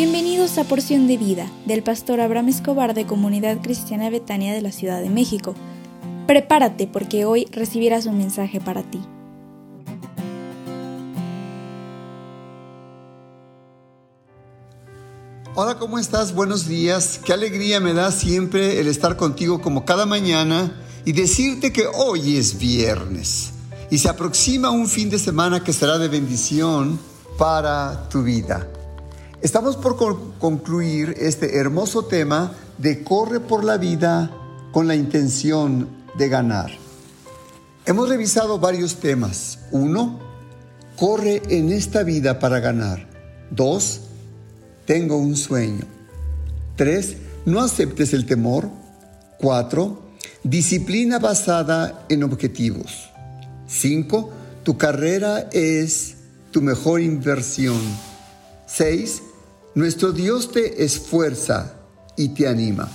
Bienvenidos a Porción de Vida del pastor Abraham Escobar de Comunidad Cristiana Betania de la Ciudad de México. Prepárate porque hoy recibirás un mensaje para ti. Hola, ¿cómo estás? Buenos días. Qué alegría me da siempre el estar contigo como cada mañana y decirte que hoy es viernes y se aproxima un fin de semana que será de bendición para tu vida. Estamos por concluir este hermoso tema de corre por la vida con la intención de ganar. Hemos revisado varios temas. Uno, corre en esta vida para ganar. Dos, tengo un sueño. 3. No aceptes el temor. 4. Disciplina basada en objetivos. 5. Tu carrera es tu mejor inversión. 6. Nuestro Dios te esfuerza y te anima.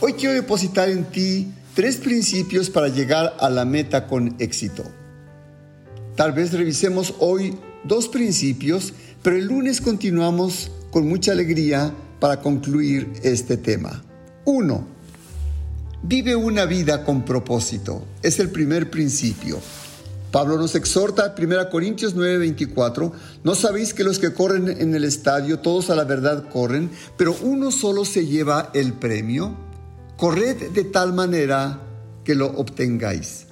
Hoy quiero depositar en ti tres principios para llegar a la meta con éxito. Tal vez revisemos hoy dos principios, pero el lunes continuamos con mucha alegría para concluir este tema. Uno, vive una vida con propósito. Es el primer principio. Pablo nos exhorta, 1 Corintios 9:24, ¿no sabéis que los que corren en el estadio, todos a la verdad corren, pero uno solo se lleva el premio? Corred de tal manera que lo obtengáis.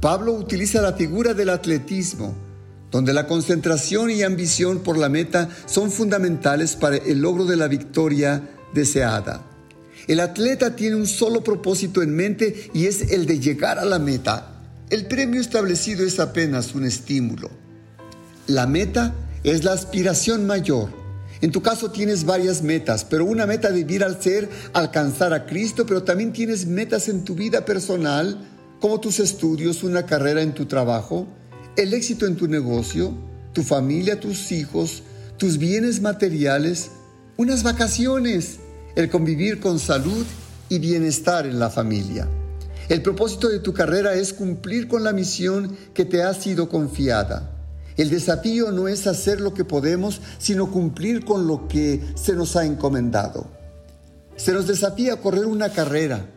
Pablo utiliza la figura del atletismo donde la concentración y ambición por la meta son fundamentales para el logro de la victoria deseada. El atleta tiene un solo propósito en mente y es el de llegar a la meta. El premio establecido es apenas un estímulo. La meta es la aspiración mayor. En tu caso tienes varias metas, pero una meta debiera ser alcanzar a Cristo, pero también tienes metas en tu vida personal, como tus estudios, una carrera en tu trabajo, el éxito en tu negocio, tu familia, tus hijos, tus bienes materiales, unas vacaciones, el convivir con salud y bienestar en la familia. El propósito de tu carrera es cumplir con la misión que te ha sido confiada. El desafío no es hacer lo que podemos, sino cumplir con lo que se nos ha encomendado. Se nos desafía correr una carrera,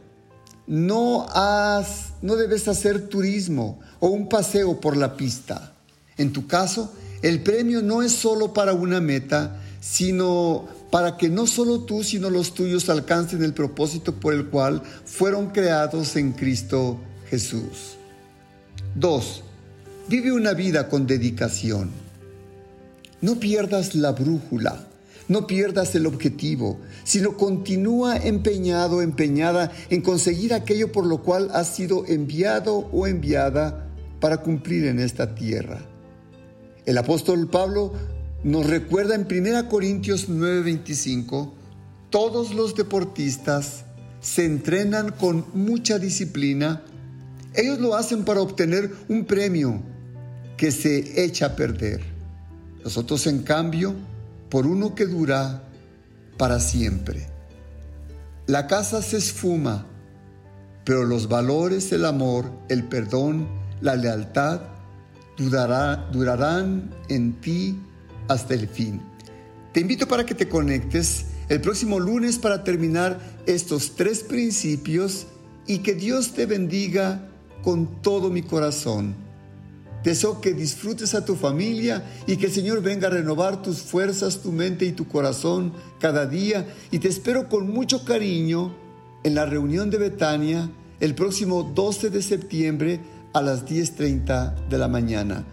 no, has, no debes hacer turismo o un paseo por la pista. En tu caso, el premio no es solo para una meta, sino para que no solo tú, sino los tuyos alcancen el propósito por el cual fueron creados en Cristo Jesús. 2. Vive una vida con dedicación. No pierdas la brújula. No pierdas el objetivo, sino continúa empeñado, empeñada en conseguir aquello por lo cual has sido enviado o enviada para cumplir en esta tierra. El apóstol Pablo nos recuerda en 1 Corintios 9:25, todos los deportistas se entrenan con mucha disciplina. Ellos lo hacen para obtener un premio que se echa a perder. Nosotros, en cambio, por uno que dura para siempre. La casa se esfuma, pero los valores, el amor, el perdón, la lealtad, durarán en ti hasta el fin. Te invito para que te conectes el próximo lunes para terminar estos tres principios y que Dios te bendiga con todo mi corazón. Deseo que disfrutes a tu familia y que el Señor venga a renovar tus fuerzas, tu mente y tu corazón cada día. Y te espero con mucho cariño en la reunión de Betania el próximo 12 de septiembre a las 10.30 de la mañana.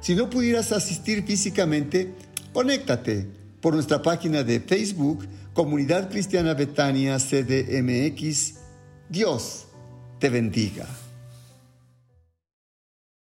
Si no pudieras asistir físicamente, conéctate por nuestra página de Facebook, Comunidad Cristiana Betania CDMX. Dios te bendiga.